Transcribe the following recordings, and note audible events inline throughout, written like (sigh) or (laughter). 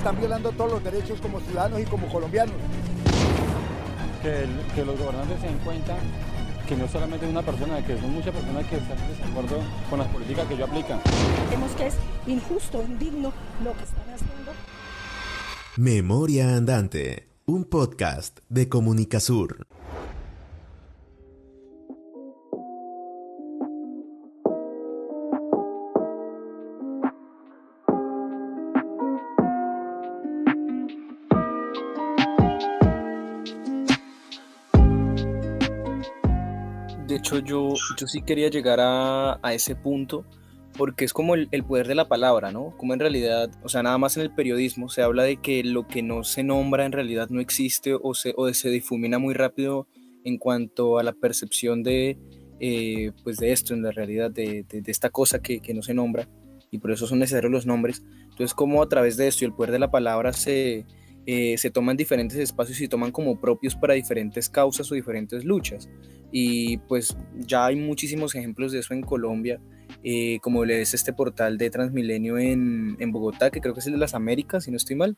están violando todos los derechos como ciudadanos y como colombianos. Que, los gobernantes se den cuenta que no solamente una persona, que son muchas personas que están en desacuerdo con las políticas que ellos aplican. Vemos que es injusto, indigno lo que están haciendo. Memoria Andante, un podcast de Comunicasur. Hecho, yo, yo sí quería llegar a, ese punto porque es como el, poder de la palabra, ¿no? Como en realidad, o sea, nada más en el periodismo se habla de que lo que no se nombra en realidad no existe o se, o se difumina muy rápido en cuanto a la percepción de, eh, pues de esto, en la realidad, de, de, esta cosa que, que, no se nombra y por eso son necesarios los nombres. Entonces, como a través de esto y el poder de la palabra se, eh, se toman diferentes espacios y toman como propios para diferentes causas o diferentes luchas. Y pues ya hay muchísimos ejemplos de eso en Colombia, eh, como es este portal de Transmilenio en, en, Bogotá, que creo que es el de las Américas, si no estoy mal.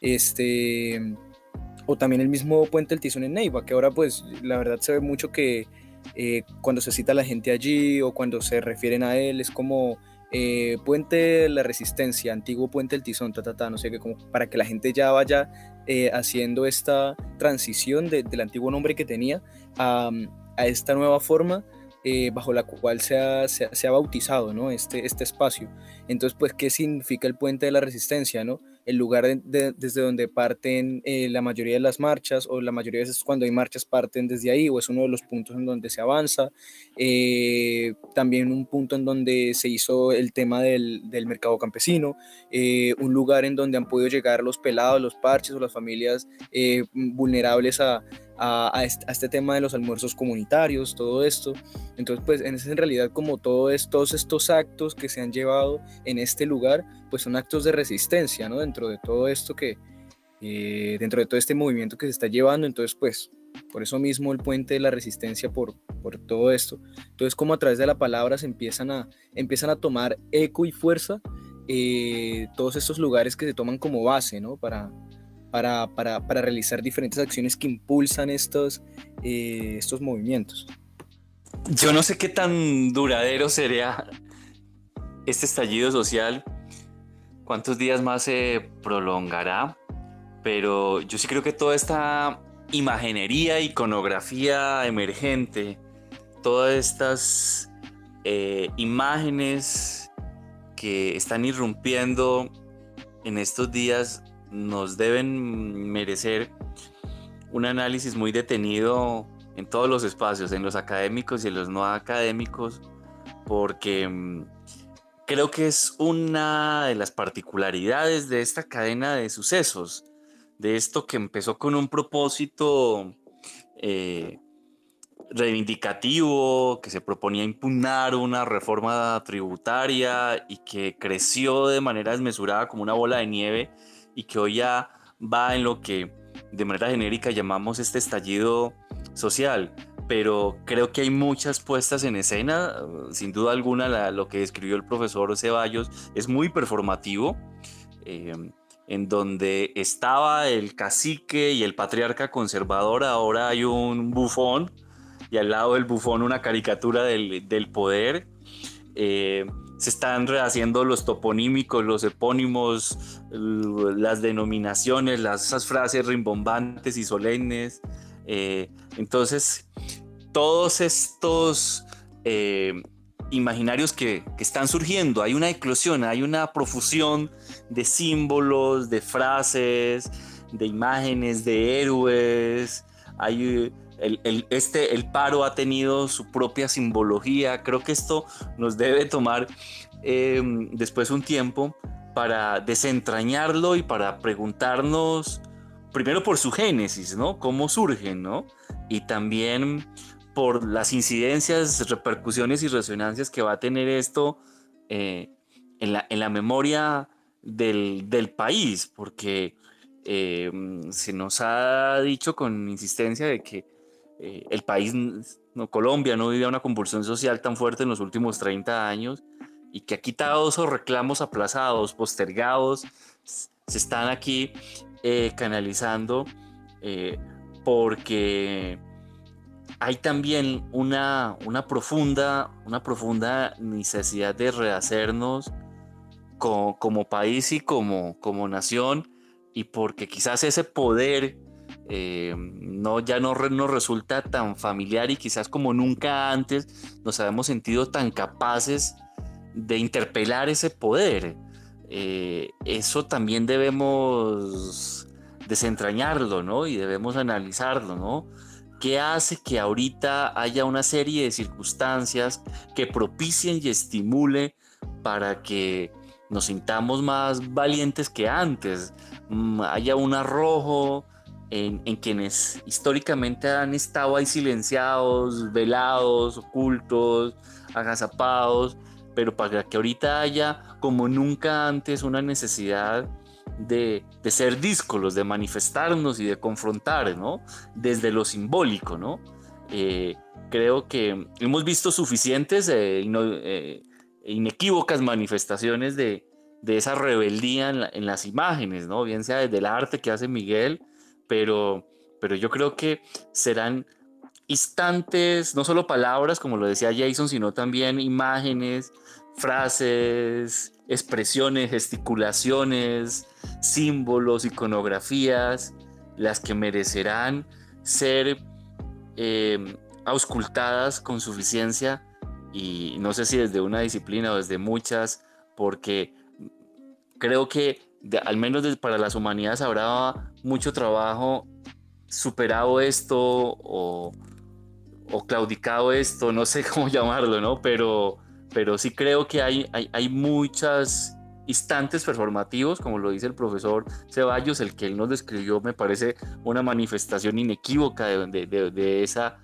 Este, o también el mismo Puente del Tizón en Neiva, que ahora pues la verdad se ve mucho que eh, cuando se cita a la gente allí o cuando se refieren a él es como eh, puente de la Resistencia, antiguo Puente del Tizón, ta, ta, no sé qué, para que la gente ya vaya eh, haciendo esta transición del antiguo nombre que tenía a, esta nueva forma eh, bajo la cual se ha, se, ha, bautizado ¿no? este, este espacio. Entonces, pues, ¿qué significa el puente de la resistencia? ¿no? El lugar desde donde parten eh, la mayoría de las marchas, o la mayoría de veces cuando hay marchas parten desde ahí, o es uno de los puntos en donde se avanza. Eh, también un punto en donde se hizo el tema del, del mercado campesino, eh, un lugar en donde han podido llegar los pelados, los parches o las familias vulnerables a, a, este, tema de los almuerzos comunitarios, todo esto. Entonces, pues en, en realidad como todo todos estos actos que se han llevado en este lugar, pues son actos de resistencia, ¿no? Dentro de todo esto que, eh, dentro de todo este movimiento que se está llevando, entonces pues por eso mismo el puente de la resistencia por, por todo esto. Entonces como a través de la palabra se empiezan a, empiezan a tomar eco y fuerza eh, todos estos lugares que se toman como base, ¿no? Para, para, para, para realizar diferentes acciones que impulsan estos, eh, estos movimientos. Yo no sé qué tan duradero sería este estallido social, cuántos días más se prolongará, pero yo sí creo que toda esta imaginería, iconografía emergente, todas estas eh, imágenes que están irrumpiendo en estos días nos deben merecer un análisis muy detenido en todos los espacios, en los académicos y en los no académicos, porque mm, creo que es una de las particularidades de esta cadena de sucesos, de esto que empezó con un propósito eh, reivindicativo, que se proponía impugnar una reforma tributaria y que creció de manera desmesurada como una bola de nieve y que hoy ya va en lo que de manera genérica llamamos este estallido social. Pero creo que hay muchas puestas en escena, sin duda alguna lo que describió el profesor Ceballos es muy performativo, em, en donde estaba el cacique y el patriarca conservador, ahora hay un bufón y al lado del bufón una caricatura del, del poder. Eh, se están rehaciendo los toponímicos, los epónimos, las denominaciones, las, esas frases rimbombantes y solemnes. Eh, entonces, todos estos eh, imaginarios que, que, están surgiendo, hay una eclosión, hay una profusión de símbolos, de frases, de imágenes, de héroes, hay el, este, el paro ha tenido su propia simbología. Creo que esto nos debe tomar eh, después un tiempo para desentrañarlo y para preguntarnos primero por su génesis, ¿no? Cómo surgen, ¿no? Y también por las incidencias, repercusiones y resonancias que va a tener esto eh, en, la, en, la, memoria del, del país, porque eh, se nos ha dicho con insistencia de que eh, el país, Colombia, no vivía una convulsión social tan fuerte en los últimos 30 años y que ha quitado esos reclamos aplazados, postergados, se están aquí eh, canalizando porque hay también una, una, profunda, una profunda necesidad de rehacernos como, como país y como, como nación y porque quizás ese poder eh, no, ya no nos resulta tan familiar y quizás como nunca antes nos habíamos sentido tan capaces de interpelar ese poder. Eh, eso también debemos desentrañarlo, ¿no? Y debemos analizarlo, ¿no? ¿Qué hace que ahorita haya una serie de circunstancias que propicien y estimule para que nos sintamos más valientes que antes? Mm, haya un arrojo, en, quienes históricamente han estado ahí silenciados, velados, ocultos, agazapados, pero para que ahorita haya como nunca antes una necesidad de, ser díscolos, de manifestarnos y de confrontar, ¿no? Desde lo simbólico, ¿no? Eh, creo que hemos visto suficientes e inequívocas manifestaciones de, esa rebeldía en, en, las imágenes, ¿no? Bien sea desde el arte que hace Miguel, pero, pero yo creo que serán instantes, no solo palabras, como lo decía Jason, sino también imágenes, frases, expresiones, gesticulaciones, símbolos, iconografías, las que merecerán ser eh, auscultadas con suficiencia y no sé si desde una disciplina o desde muchas, porque creo que al menos para las humanidades habrá mucho trabajo superado esto o, claudicado esto, no sé (laughs) cómo llamarlo, ¿no? Pero, pero sí creo que hay, hay, muchas instantes performativos, como lo dice el profesor Ceballos, el que él nos describió me parece una manifestación inequívoca de, esa,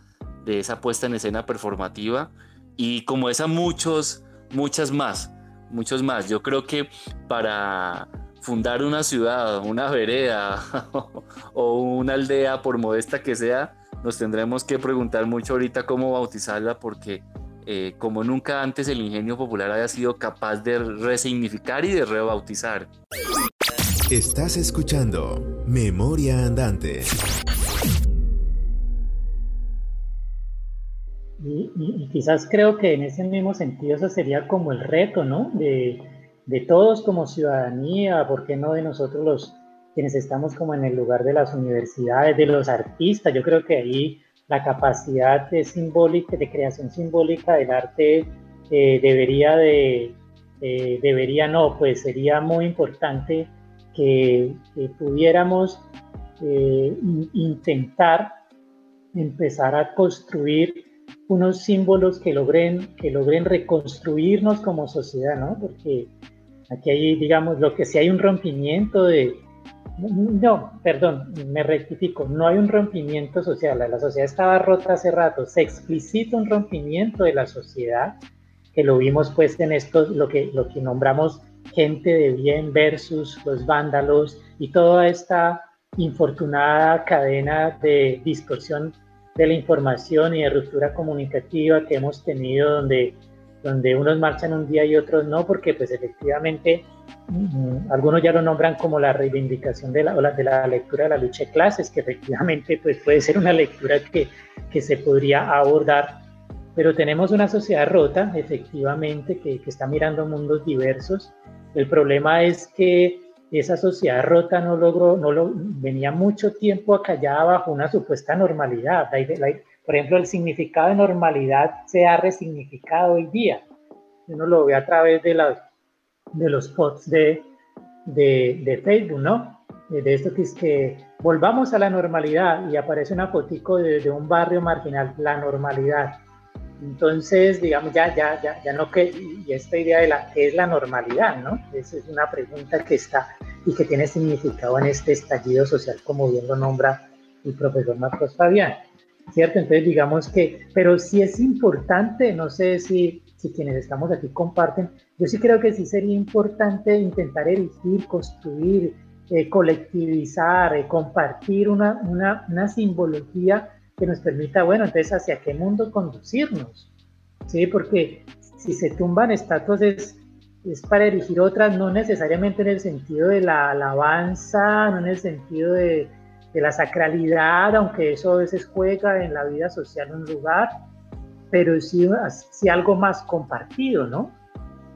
de esa puesta en escena performativa y como esa muchos, muchas más, muchos más. Yo creo que para fundar una ciudad, una vereda (laughs) o una aldea, por modesta que sea, nos tendremos que preguntar mucho ahorita cómo bautizarla porque eh, como nunca antes el ingenio popular haya sido capaz de resignificar y de rebautizar. Estás escuchando Memoria Andante. Y, quizás creo que en ese mismo sentido eso sería como el reto, ¿no? De, de todos como ciudadanía, ¿por qué no de nosotros los quienes estamos como en el lugar de las universidades, de los artistas? Yo creo que ahí la capacidad de simbólica, de creación simbólica del arte eh, debería de, eh, debería no, pues sería muy importante que, pudiéramos eh, intentar empezar a construir unos símbolos que logren, que logren reconstruirnos como sociedad, ¿no? Porque Aquí hay, digamos, lo que si hay un rompimiento de... No, perdón, me rectifico, no hay un rompimiento social, la sociedad estaba rota hace rato, se explicita un rompimiento de la sociedad, que lo vimos pues en esto, lo que, lo que nombramos gente de bien versus los vándalos y toda esta infortunada cadena de distorsión de la información y de ruptura comunicativa que hemos tenido donde donde unos marchan un día y otros no, porque pues efectivamente mm, algunos ya lo nombran como la reivindicación de la, de la lectura de la lucha de clases, que efectivamente pues puede ser una lectura que, que se podría abordar, pero tenemos una sociedad rota, efectivamente, que, que está mirando mundos diversos. El problema es que esa sociedad rota no logró, no lo, venía mucho tiempo acallada bajo una supuesta normalidad. Por ejemplo, el significado de normalidad se ha resignificado hoy día. Uno lo ve a través de, de los posts de, de, Facebook, ¿no? De esto que es que volvamos a la normalidad y aparece una fotico de, un barrio marginal, la normalidad. Entonces, digamos, ya, ya, ya, ya no que, y esta idea de la, ¿qué es la normalidad, no? Esa es una pregunta que está y que tiene significado en este estallido social, como bien lo nombra el profesor Marcos Fabián. ¿Cierto? Entonces digamos que, pero sí es importante, no sé si, si quienes estamos aquí comparten, yo sí creo que sí sería importante intentar erigir, construir, eh, colectivizar, eh, compartir una, una, una, simbología que nos permita, bueno, entonces hacia qué mundo conducirnos, ¿sí? Porque si se tumban estatuas es es para erigir otras, no necesariamente en el sentido de la alabanza, no en el sentido de, de la sacralidad, aunque eso a veces juega en la vida social un lugar, pero sí, sí algo más compartido, ¿no?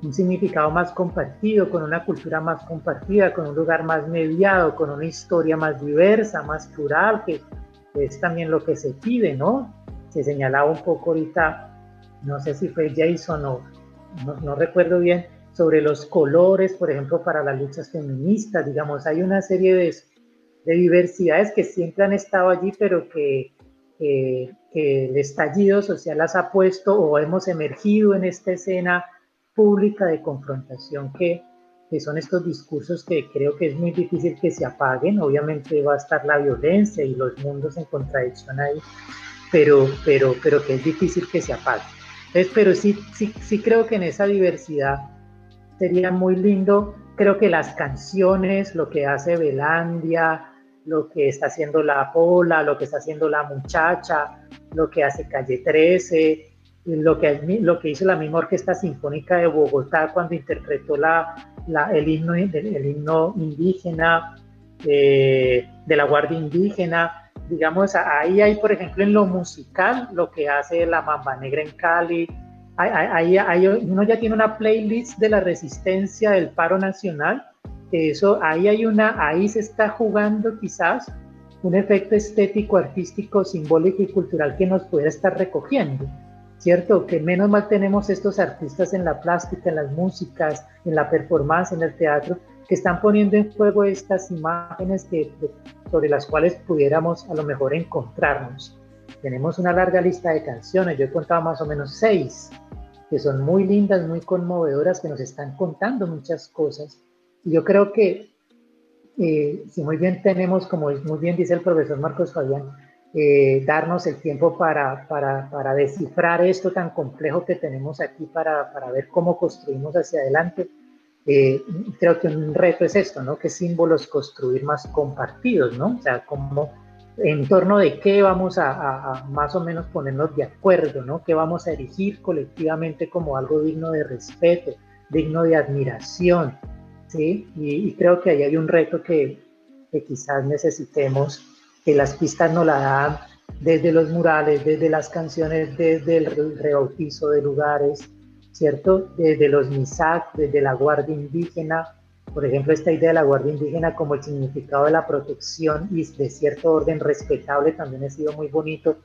Un significado más compartido, con una cultura más compartida, con un lugar más mediado, con una historia más diversa, más plural, que es también lo que se pide, ¿no? Se señalaba un poco ahorita, no sé si fue Jason o no, no recuerdo bien, sobre los colores, por ejemplo, para las luchas feministas, digamos, hay una serie de de diversidades que siempre han estado allí, pero que, el estallido social las ha puesto o hemos emergido en esta escena pública de confrontación que, que son estos discursos que creo que es muy difícil que se apaguen. Obviamente va a estar la violencia y los mundos en contradicción ahí, pero, pero, pero que es difícil que se apaguen. Entonces, pero sí, sí, sí creo que en esa diversidad sería muy lindo. Creo que las canciones, lo que hace Belandia, lo que está haciendo la Pola, lo que está haciendo la muchacha, lo que hace Calle 13, lo que, lo que hizo la misma Orquesta Sinfónica de Bogotá cuando interpretó la, el, himno, indígena eh, de la Guardia Indígena. Digamos, ahí hay, por ejemplo, en lo musical, lo que hace la Mamba Negra en Cali. Ahí, ahí uno ya tiene una playlist de la resistencia del paro nacional eso ahí hay una, ahí se está jugando quizás un efecto estético, artístico, simbólico y cultural que nos puede estar recogiendo, ¿cierto? Que menos mal tenemos estos artistas en la plástica, en las músicas, en la performance, en el teatro, que están poniendo en juego estas imágenes que, sobre las cuales pudiéramos a lo mejor encontrarnos. Tenemos una larga lista de canciones, yo he contado más o menos seis, que son muy lindas, muy conmovedoras, que nos están contando muchas cosas yo creo que eh, si muy bien tenemos, como muy bien dice el profesor Marcos Fabián, eh, darnos el tiempo para, para, para, descifrar esto tan complejo que tenemos aquí para, para ver cómo construimos hacia adelante. Eh, creo que un reto es esto, ¿no? ¿Qué símbolos construir más compartidos, ¿no? O sea, como en torno de qué vamos a, a, más o menos ponernos de acuerdo, ¿no? ¿Qué vamos a erigir colectivamente como algo digno de respeto, digno de admiración, ¿sí? Y, creo que ahí hay un reto que, que, quizás necesitemos, que las pistas no la dan desde los murales, desde las canciones, desde el rebautizo de lugares, ¿cierto? Desde los MISAC, desde la Guardia Indígena, por ejemplo, esta idea de la Guardia Indígena como el significado de la protección y de cierto orden respetable también ha sido muy bonito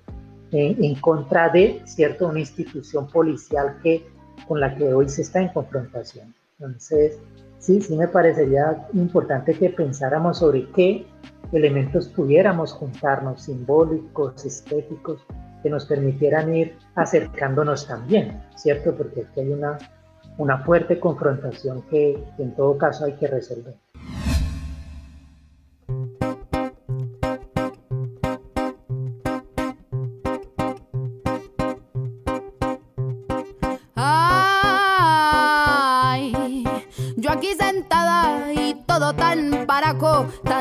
en, en contra de, ¿cierto?, una institución policial que, con la que hoy se está en confrontación. Entonces, sí, sí me parecería importante que pensáramos sobre qué elementos pudiéramos juntarnos, simbólicos, estéticos, que nos permitieran ir acercándonos también, ¿cierto? Porque aquí hay una, una fuerte confrontación que, que en todo caso hay que resolver.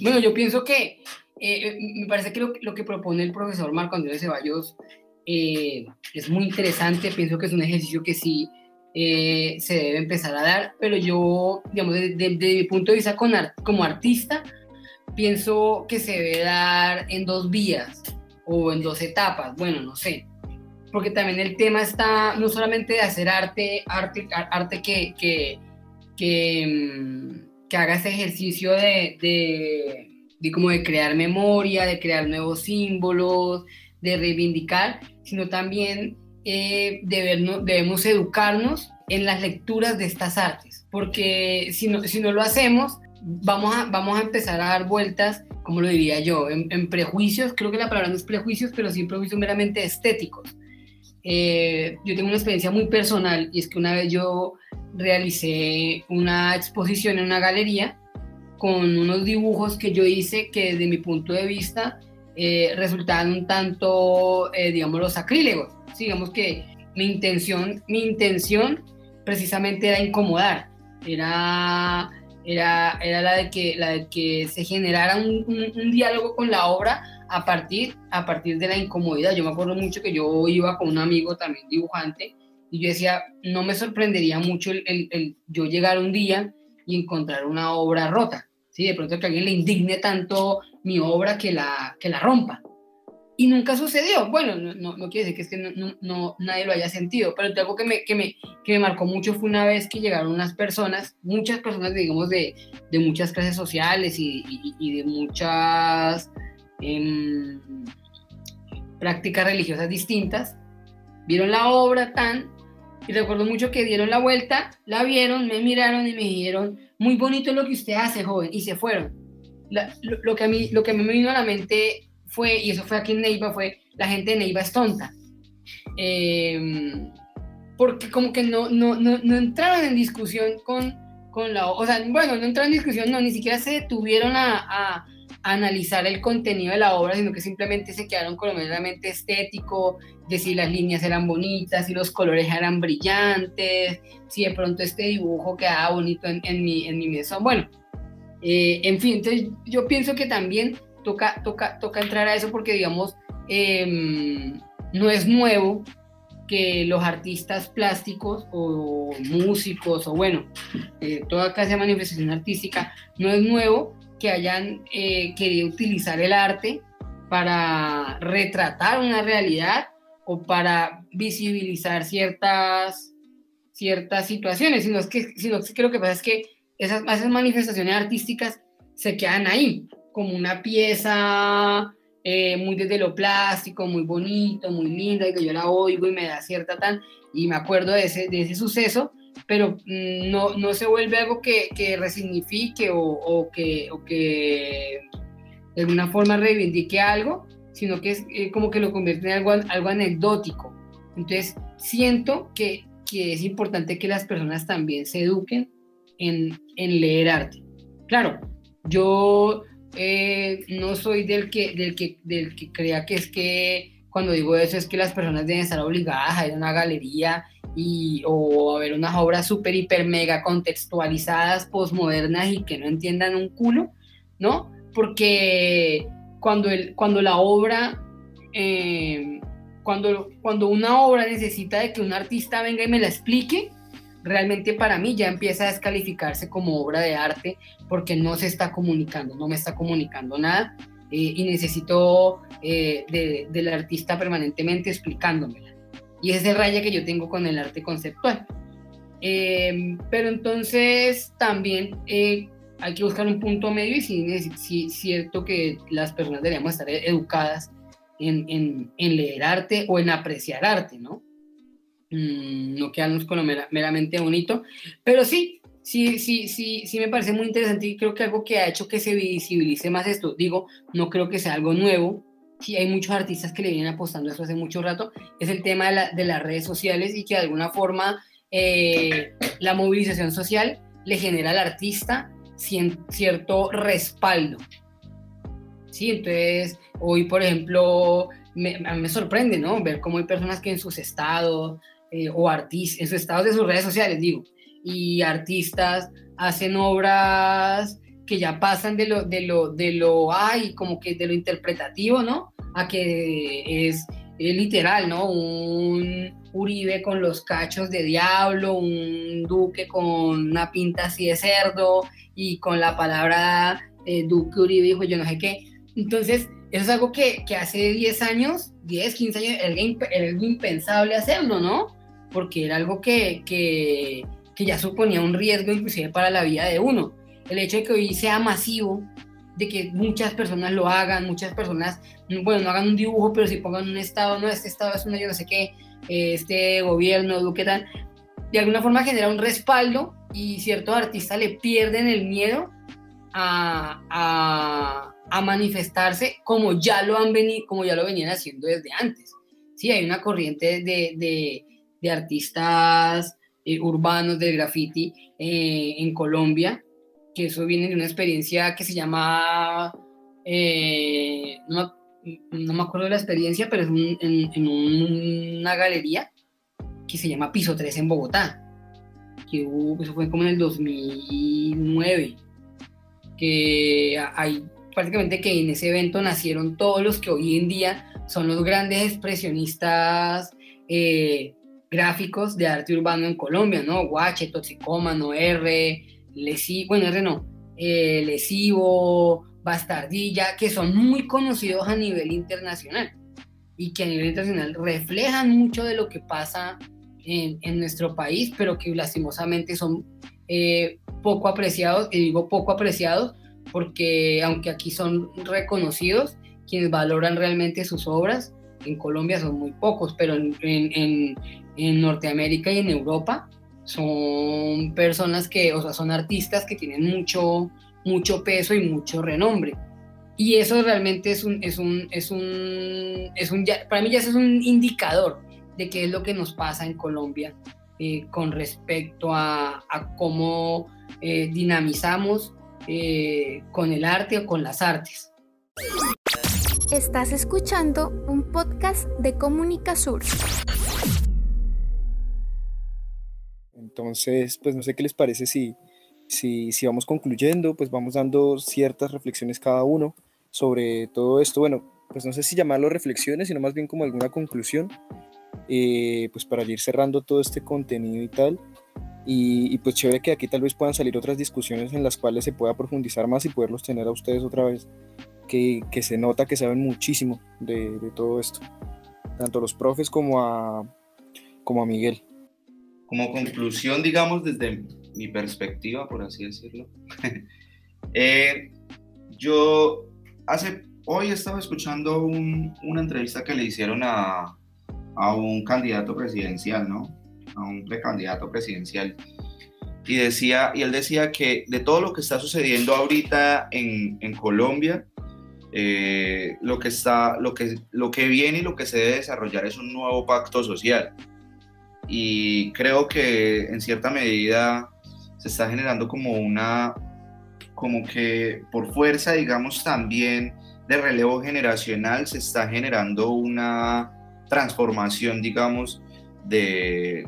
Bueno, yo pienso que eh, me parece que lo, que propone el profesor Marco Andrés Ceballos eh, es muy interesante. Pienso que es un ejercicio que sí eh, se debe empezar a dar, pero yo, digamos, desde, mi punto de vista como artista, pienso que se debe dar en dos vías o en dos etapas, bueno, no sé, porque también el tema está no solamente de hacer arte, arte, arte que, que, que, mm, que haga ese ejercicio de, de, de, como de crear memoria, de crear nuevos símbolos, de reivindicar, sino también eh, debemos educarnos en las lecturas de estas artes, porque si no, si no lo hacemos, vamos a, vamos a empezar a dar vueltas, como lo diría yo, en, prejuicios, creo que la palabra no es prejuicios, pero sí prejuicios meramente estéticos. Eh, yo tengo una experiencia muy personal y es que una vez yo realicé una exposición en una galería con unos dibujos que yo hice que desde mi punto de vista eh, resultaban un tanto, eh, digamos, los sacrílegos. digamos que mi intención, mi intención precisamente era incomodar, era era, era la, de que, la de que se generara un, un, diálogo con la obra a partir, a partir de la incomodidad. Yo me acuerdo mucho que yo iba con un amigo también dibujante y yo decía, no me sorprendería mucho el, el, yo llegar un día y encontrar una obra rota. ¿sí? De pronto que alguien le indigne tanto mi obra que la, que la rompa y nunca sucedió. Bueno, no, no, quiere decir que, es que no, no, nadie lo haya sentido, pero algo que me, que, me, que me marcó mucho fue una vez que llegaron unas personas, muchas personas, digamos, de, de muchas clases sociales y, y, de muchas em, prácticas religiosas distintas, vieron la obra tan, y recuerdo mucho que dieron la vuelta, la vieron, me miraron y me dijeron, muy bonito lo que usted hace, joven, y se fueron. lo, lo, que a mí, lo que a mí me vino a la mente fue, y eso fue aquí en Neiva, fue la gente de Neiva es tonta. Em, porque como que no, no, no, no, entraron en discusión con, con la... O sea, bueno, no entraron en discusión, no, ni siquiera se detuvieron a, a, analizar el contenido de la obra, sino que simplemente se quedaron con lo meramente estético, de si las líneas eran bonitas, si los colores eran brillantes, si de pronto este dibujo quedaba bonito en, mi, en mi mesón. Bueno, eh, en fin, entonces yo pienso que también toca, toca, toca entrar a eso porque, digamos, em, no es nuevo que los artistas plásticos o músicos o bueno, eh, toda clase de manifestación artística, no es nuevo que hayan eh, querido utilizar el arte para retratar una realidad o para visibilizar ciertas, ciertas situaciones, sino, que, sino que lo que pasa es que esas, esas manifestaciones artísticas se quedan ahí, como una pieza eh, muy desde lo plástico, muy bonito, muy linda, y que yo la oigo y me da cierta tan, y me acuerdo de ese, de ese suceso, pero mm, no, no se vuelve algo que, que resignifique o, o, que, o que de alguna forma reivindique algo, sino que es eh, como que lo convierte en algo, algo anecdótico. Entonces, siento que, que es importante que las personas también se eduquen en, en leer arte. Claro, yo eh, no soy del que, del, que, del que crea que es que cuando digo eso es que las personas deben estar obligadas a ir a una galería y, o a ver unas obras súper, hiper, mega contextualizadas, posmodernas y que no entiendan un culo, ¿no? Porque cuando, el, cuando la obra, eh, cuando, cuando una obra necesita de que un artista venga y me la explique, realmente para mí ya empieza a descalificarse como obra de arte porque no se está comunicando, no me está comunicando nada eh, y necesito eh, del artista permanentemente explicándomela. Y es el raya que yo tengo con el arte conceptual. Em, pero entonces también eh, hay que buscar un punto medio y sí, es cierto que las personas deberíamos estar educadas en, en, en leer arte o en apreciar arte, ¿no? Mm, no quedarnos con lo meramente bonito, pero sí, sí, sí, sí, sí me parece muy interesante y creo que algo que ha hecho que se visibilice más esto, digo, no creo que sea algo nuevo, sí hay muchos artistas que le vienen apostando eso hace mucho rato, es el tema de, las redes sociales y que de alguna forma eh, la movilización social le genera al artista cierto respaldo. Sí, entonces hoy, por ejemplo, me sorprende, ¿no? Ver cómo hay personas que en sus estados eh, o artistas, en sus estados de sus redes sociales, digo, y artistas hacen obras que ya pasan de lo, de lo, de lo, ay, como que de lo interpretativo, ¿no? A que es es literal, ¿no? Un Uribe con los cachos de diablo, un Duque con una pinta así de cerdo y con la palabra eh, Duque Uribe dijo yo no sé qué. Entonces, eso es algo que, que hace 10 años, 10, 15 años, era, impensable hacerlo, ¿no? Porque era algo que, que, que ya suponía un riesgo inclusive para la vida de uno. El hecho de que hoy sea masivo, de que muchas personas lo hagan, muchas personas, bueno, no hagan un dibujo, pero si pongan un estado, no, este estado es una yo no sé qué, este gobierno, Duque tal, de alguna forma genera un respaldo y ciertos artistas le pierden el miedo a, manifestarse como ya lo han venido, como ya lo venían haciendo desde antes. Sí, hay una corriente de, de, de artistas eh, urbanos del graffiti eh, en Colombia que eso viene de una experiencia que se llama, eh, no, me acuerdo de la experiencia, pero es en, una galería que se llama Piso 3 en Bogotá, que eso fue como en el 2009, que hay prácticamente que en ese evento nacieron todos los que hoy en día son los grandes expresionistas eh, gráficos de arte urbano en Colombia, ¿no? Guache, Toxicómano, R, lesivo, bueno, Reno, eh, lesivo, bastardilla, que son muy conocidos a nivel internacional y que a nivel internacional reflejan mucho de lo que pasa en, nuestro país, pero que lastimosamente son eh, poco apreciados, y digo poco apreciados porque aunque aquí son reconocidos, quienes valoran realmente sus obras, en Colombia son muy pocos, pero en Norteamérica y en Europa son personas que, o sea, son artistas que tienen mucho, mucho peso y mucho renombre. Y eso realmente es un, es un, es un, es un para mí ya es un indicador de qué es lo que nos pasa en Colombia eh, con respecto a, a cómo eh, dinamizamos eh, con el arte o con las artes. Estás escuchando un podcast de Comunica Sur. Entonces, pues no sé qué les parece si, si, si vamos concluyendo, pues vamos dando ciertas reflexiones cada uno sobre todo esto. Bueno, pues no sé si llamarlo reflexiones, sino más bien como alguna conclusión, eh, pues para ir cerrando todo este contenido y tal. Y, pues chévere que aquí tal vez puedan salir otras discusiones en las cuales se pueda profundizar más y poderlos tener a ustedes otra vez, que, que se nota que saben muchísimo de, de, todo esto, tanto los profes como a, como a Miguel como conclusión, digamos, desde mi perspectiva, por así decirlo, (laughs) eh, yo hace, hoy estaba escuchando una entrevista que le hicieron a, un candidato presidencial, ¿no? A un precandidato presidencial. Y, decía, y él decía que de todo lo que está sucediendo ahorita en, en Colombia, eh, lo, que está, lo, que, lo que viene y lo que se debe desarrollar es un nuevo pacto social y creo que en cierta medida se está generando como una, como que por fuerza, digamos, también de relevo generacional se está generando una transformación, digamos, de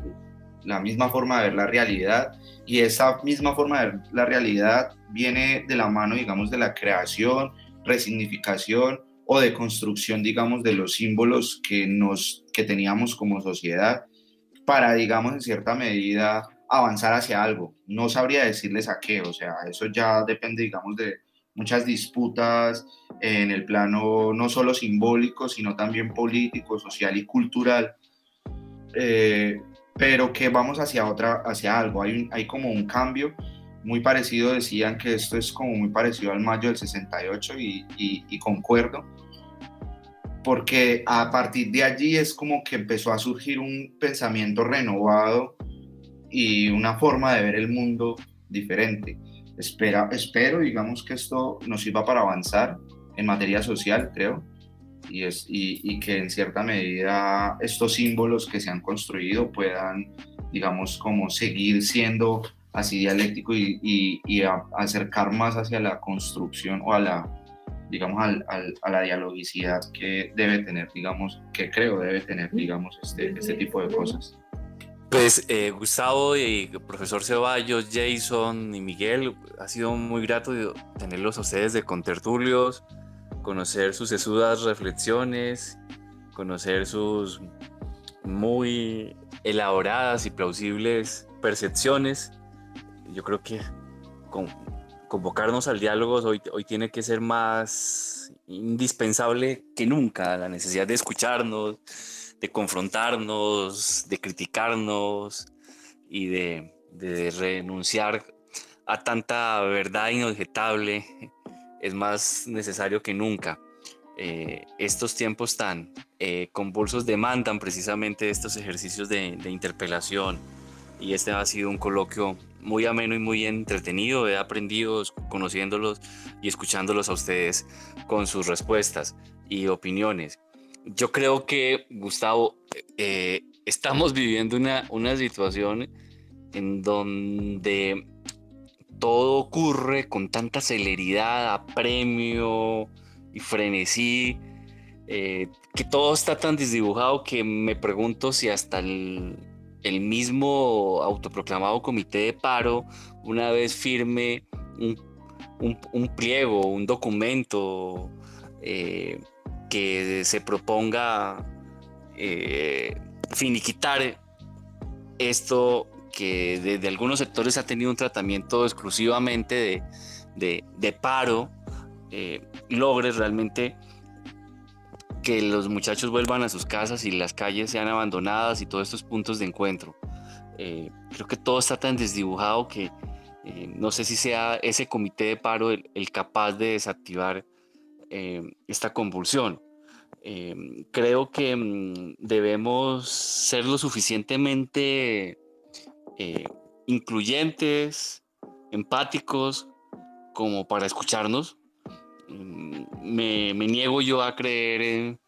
la misma forma de ver la realidad. Y esa misma forma de ver la realidad viene de la mano, digamos, de la creación, resignificación o de construcción, digamos, de los símbolos que, nos, que teníamos como sociedad para, digamos, en cierta medida avanzar hacia algo. No sabría decirles a qué, o sea, eso ya depende, digamos, de muchas disputas en el plano no solo simbólico, sino también político, social y cultural, eh, pero que vamos hacia otra, hacia algo. Hay, hay como un cambio muy parecido, decían que esto es como muy parecido al mayo del 68 y, y, y concuerdo porque a partir de allí es como que empezó a surgir un pensamiento renovado y una forma de ver el mundo diferente. Espera, espero, digamos, que esto nos sirva para avanzar en materia social, creo, y, es, y, que en cierta medida estos símbolos que se han construido puedan, digamos, como seguir siendo así dialéctico y, y acercar más hacia la construcción o a la digamos, al, al, a la dialogicidad que debe tener, digamos, que creo debe tener, digamos, este, este tipo de cosas. Pues eh, Gustavo y profesor Ceballos, Jason y Miguel, ha sido muy grato tenerlos a ustedes de contertulios, conocer sus sesudas reflexiones, conocer sus muy elaboradas y plausibles percepciones. Yo creo que con, convocarnos al diálogo hoy, hoy tiene que ser más indispensable que nunca, la necesidad de escucharnos, de confrontarnos, de criticarnos y de, renunciar a tanta verdad inobjetable es más necesario que nunca. Eh, estos tiempos tan eh, convulsos demandan precisamente estos ejercicios de, interpelación y este ha sido un coloquio muy ameno y muy entretenido. He aprendido conociéndolos y escuchándolos a ustedes con sus respuestas y opiniones. Yo creo que, Gustavo, eh, estamos viviendo una, una situación en donde todo ocurre con tanta celeridad, apremio y frenesí, eh, que todo está tan desdibujado que me pregunto si hasta el, mismo autoproclamado comité de paro, una vez firme un, pliego, un documento eh, que se proponga eh, finiquitar esto que desde algunos sectores ha tenido un tratamiento exclusivamente de, paro, eh, realmente que los muchachos vuelvan a sus casas y las calles sean abandonadas y todos estos puntos de encuentro. Eh, creo que todo está tan desdibujado que eh, no sé si sea ese comité de paro el, capaz de desactivar esta convulsión. creo que mm, debemos ser lo suficientemente eh, incluyentes, empáticos, como para escucharnos. Me, niego yo a creer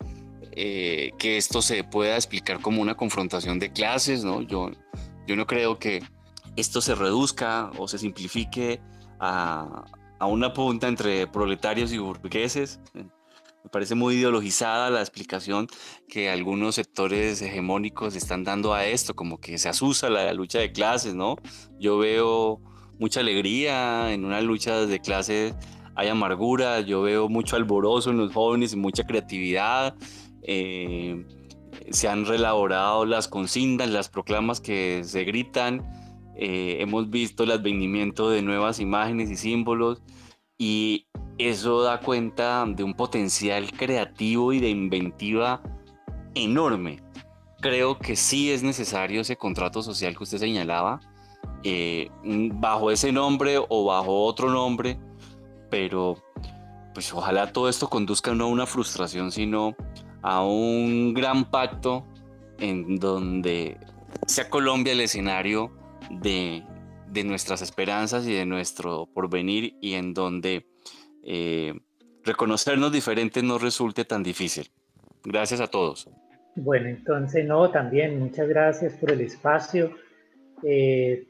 eh, que esto se pueda explicar como una confrontación de clases, ¿no? Yo, yo no creo que esto se reduzca o se simplifique a, a una punta entre proletarios y burgueses. Me parece muy ideologizada la explicación que algunos sectores hegemónicos están dando a esto, como que se asusa la, lucha de clases, ¿no? Yo veo mucha alegría en una lucha de clases, hay amargura, yo veo mucho alborozo en los jóvenes mucha creatividad. Eh, se han relaborado las consignas, las proclamas que se gritan. Eh, hemos visto el advenimiento de nuevas imágenes y símbolos y eso da cuenta de un potencial creativo y de inventiva enorme. Creo que sí es necesario ese contrato social que usted señalaba, eh, bajo ese nombre o bajo otro nombre, pero pues ojalá todo esto conduzca no a una frustración, sino a un gran pacto en donde sea Colombia el escenario de, de nuestras esperanzas y de nuestro porvenir y en donde eh, reconocernos diferentes no resulte tan difícil. Gracias a todos. Bueno, entonces no, también muchas gracias por el espacio. Eh,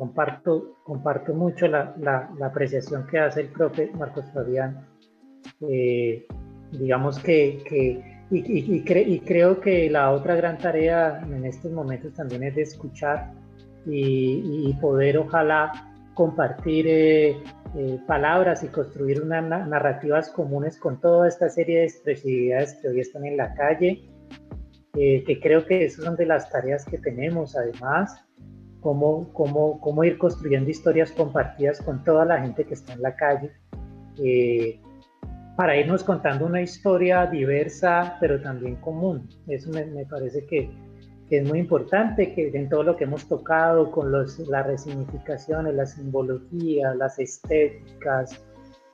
comparto, comparto mucho la, la, apreciación que hace el profe Marcos Fabián. Eh, digamos que, que y, y, y, creo que la otra gran tarea en estos momentos también es de escuchar y, poder ojalá compartir eh, eh, palabras y construir unas narrativas comunes con toda esta serie de expresividades que hoy están en la calle, eh, que creo que esas son de las tareas que tenemos además, cómo, cómo, cómo ir construyendo historias compartidas con toda la gente que está en la calle, para irnos contando una historia diversa pero también común. Eso me, me parece que que es muy importante que en todo lo que hemos tocado con los, las resignificaciones, la simbología, las estéticas,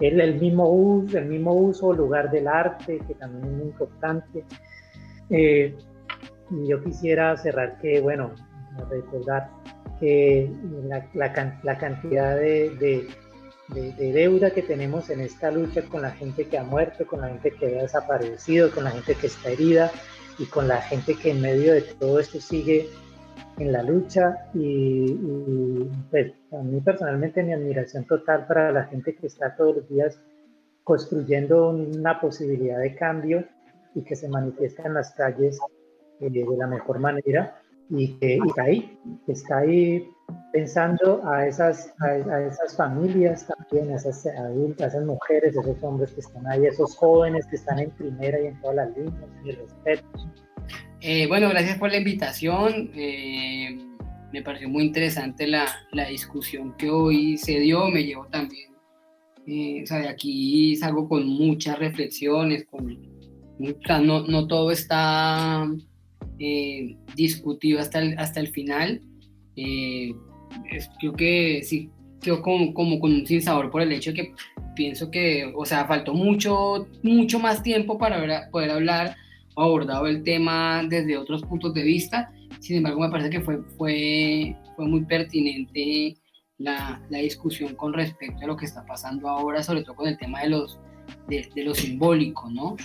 el, el, mismo uso, el mismo uso lugar del arte, que también es muy importante. Eh, yo quisiera cerrar que, bueno, recordar que la, la, la cantidad de, de, de, deuda que tenemos en esta lucha con la gente que ha muerto, con la gente que ha desaparecido, con la gente que está herida, y con la gente que en medio de todo esto sigue en la lucha y, pues a mí personalmente mi admiración total para la gente que está todos los días construyendo una posibilidad de cambio y que se manifiesta en las calles eh, de la mejor manera. Y que está ahí, está ahí pensando a esas, a, esas familias también, a esas adultas, a esas mujeres, esos hombres que están ahí, esos jóvenes que están en primera y en todas las líneas, mi respeto. Eh, bueno, gracias por la invitación. Eh, me pareció muy interesante la, la, discusión que hoy se dio. Me llevo también, eh, o sea, de aquí salgo con muchas reflexiones, con, no, no todo está eh, discutido hasta el, hasta el final. Eh, creo que sí, quedó como, como con un sinsabor por el hecho de que pienso que, o sea, faltó mucho, mucho más tiempo para poder hablar o abordado el tema desde otros puntos de vista. Sin embargo, me parece que fue, fue, fue muy pertinente la, la, discusión con respecto a lo que está pasando ahora, sobre todo con el tema de, los, de, de lo simbólico, ¿no?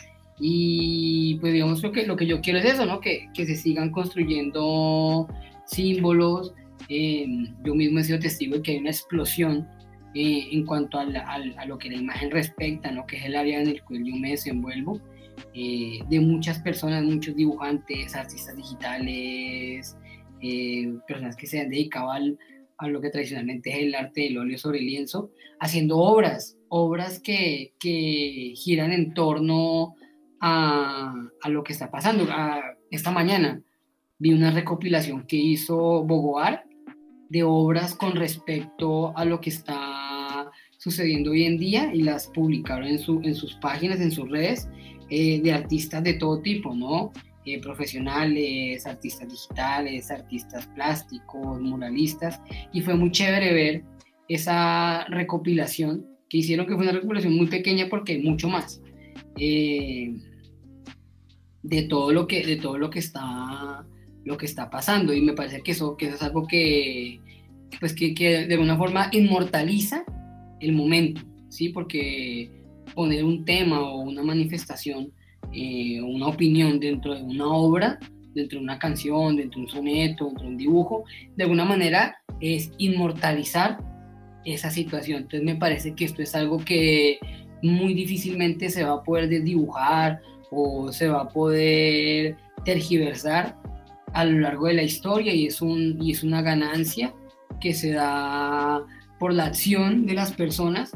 Y pues digamos lo que, lo que yo quiero es eso, ¿no? Que, que se sigan construyendo símbolos. Eh, yo mismo he sido testigo de que hay una explosión eh, en cuanto a, a, lo que la imagen respecta, ¿no? Que es el área en el cual yo me desenvuelvo. Eh, de muchas personas, muchos dibujantes, artistas digitales, personas que se han dedicado al, a lo que tradicionalmente es el arte del óleo sobre lienzo, haciendo obras, obras que, que giran en torno a, lo que está pasando. esta mañana vi una recopilación que hizo Bogoar de obras con respecto a lo que está sucediendo hoy en día y las publicaron en, en sus páginas, en sus redes, eh, de artistas de todo tipo, ¿no? Eh, profesionales, artistas digitales, artistas plásticos, muralistas, y fue muy chévere ver esa recopilación que hicieron, que fue una recopilación muy pequeña porque hay mucho más. Eh, de todo lo que, de todo lo que está lo que está pasando y me parece que eso, que es algo que, pues que, que, de alguna forma inmortaliza el momento, ¿sí? Porque poner un tema o una manifestación eh, una opinión dentro de una obra, dentro de una canción, dentro de un soneto, dentro de un dibujo, de alguna manera es inmortalizar esa situación. Entonces me parece que esto es algo que muy difícilmente se va a poder dibujar o se va a poder tergiversar a lo largo de la historia y es, un, y es una ganancia que se da por la acción de las personas,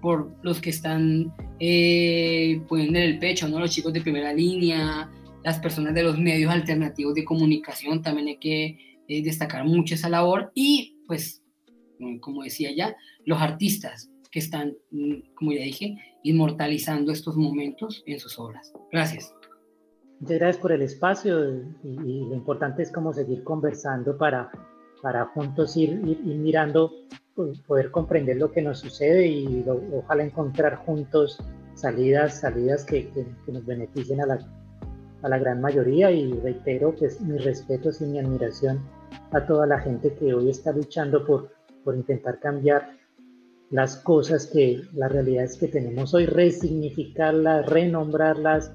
por los que están eh, poniendo en el pecho, ¿no? los chicos de primera línea, las personas de los medios alternativos de comunicación, también hay que eh, destacar mucho esa labor y pues, como decía ya, los artistas que están, mm, como ya dije, inmortalizando estos momentos en sus obras. Gracias. Muchas gracias por el espacio y, lo importante es como seguir conversando para, para juntos ir, ir, mirando, pues, poder comprender lo que nos sucede y ojalá encontrar juntos salidas, salidas que, que, nos beneficien a la, a la, gran mayoría y reitero pues mis respetos y mi admiración a toda la gente que hoy está luchando por, por intentar cambiar las cosas que las realidades que tenemos hoy, resignificarlas, renombrarlas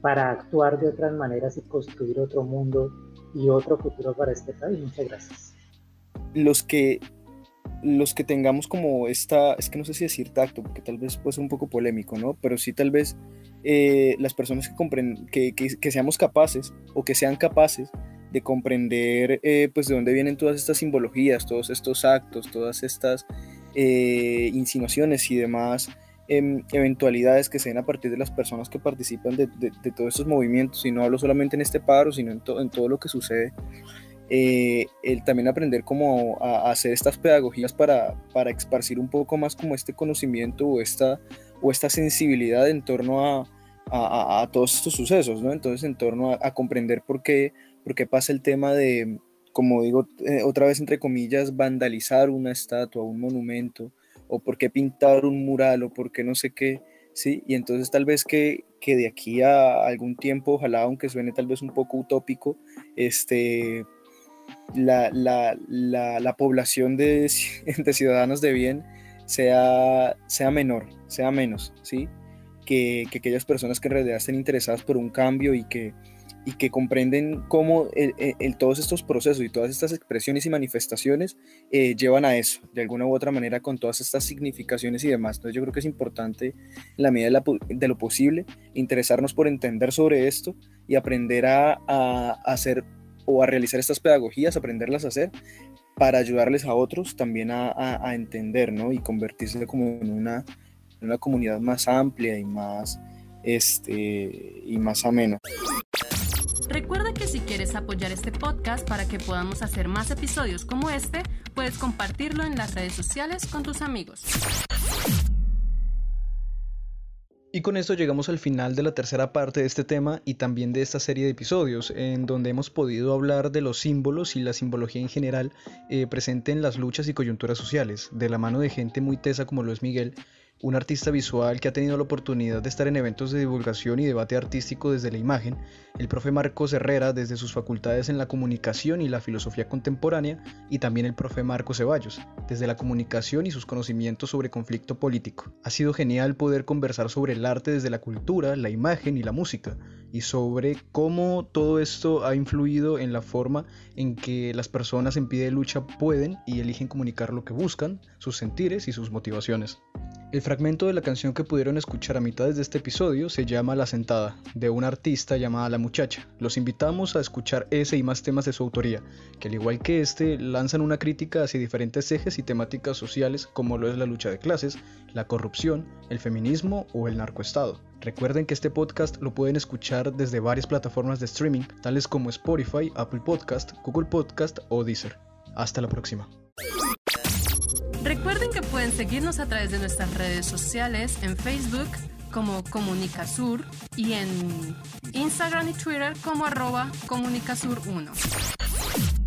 para actuar de otras maneras y construir otro mundo y otro futuro para este país. Muchas gracias. Los que los que tengamos como esta, es que no sé si decir tacto, porque tal vez puede un poco polémico, ¿no? Pero sí tal vez eh, las personas que, comprenden, que, que, seamos capaces o que sean capaces de comprender eh, pues de dónde vienen todas estas simbologías, todos estos actos, todas estas eh, insinuaciones y demás em, eventualidades que se den a partir de las personas que participan de, todos estos movimientos, y no hablo solamente en este paro, sino en, en todo lo que sucede, eh, el también aprender cómo a, hacer estas pedagogías para, para esparcir un poco más como este conocimiento o esta, o esta sensibilidad en torno a, a, todos estos sucesos, ¿no? Entonces, en torno a, comprender por qué, por qué pasa el tema de, como digo eh, otra vez entre comillas, vandalizar una estatua, un monumento, o por qué pintar un mural, o por qué no sé qué, ¿sí? Y entonces tal vez que, que de aquí a algún tiempo, ojalá, aunque suene tal vez un poco utópico, este, la, la, la, la población de, (laughs) de, ciudadanos de bien sea, sea menor, sea menos, ¿sí? Que, que aquellas personas que en realidad estén interesadas por un cambio y que, y que comprenden cómo el, todos estos procesos y todas estas expresiones y manifestaciones eh, llevan a eso, de alguna u otra manera, con todas estas significaciones y demás. Entonces yo creo que es importante, en la medida de, lo posible, interesarnos por entender sobre esto y aprender a, a, hacer o a realizar estas pedagogías, aprenderlas a hacer, para ayudarles a otros también a, a, entender, ¿no? Y convertirse como en una, en una comunidad más amplia y más, este, y más amena. Recuerda que si quieres apoyar este podcast para que podamos hacer más episodios como este, puedes compartirlo en las redes sociales con tus amigos. Y con esto llegamos al final de la tercera parte de este tema y también de esta serie de episodios, en donde hemos podido hablar de los símbolos y la simbología en general eh, presente en las luchas y coyunturas sociales, de la mano de gente muy tesa como lo es Miguel, un artista visual que ha tenido la oportunidad de estar en eventos de divulgación y debate artístico desde la imagen, el profe Marcos Herrera desde sus facultades en la comunicación y la filosofía contemporánea, y también el profe Marcos Ceballos, desde la comunicación y sus conocimientos sobre conflicto político. Ha sido genial poder conversar sobre el arte desde la cultura, la imagen y la música, y sobre cómo todo esto ha influido en la forma en que las personas en pie de lucha pueden y eligen comunicar lo que buscan, sus sentires y sus motivaciones. El fragmento de la canción que pudieron escuchar a mitad de este episodio se llama La Sentada, de una artista llamada La Muchacha. Los invitamos a escuchar ese y más temas de su autoría, que al igual que este, lanzan una crítica hacia diferentes ejes y temáticas sociales como lo es la lucha de clases, la corrupción, el feminismo o el narcoestado. Recuerden que este podcast lo pueden escuchar desde varias plataformas de streaming, tales como Spotify, Apple Podcast, Google Podcast o Deezer. Hasta la próxima. Recuerden que pueden seguirnos a través de nuestras redes sociales en Facebook como Comunicasur y en Instagram y Twitter como arroba Comunicasur1.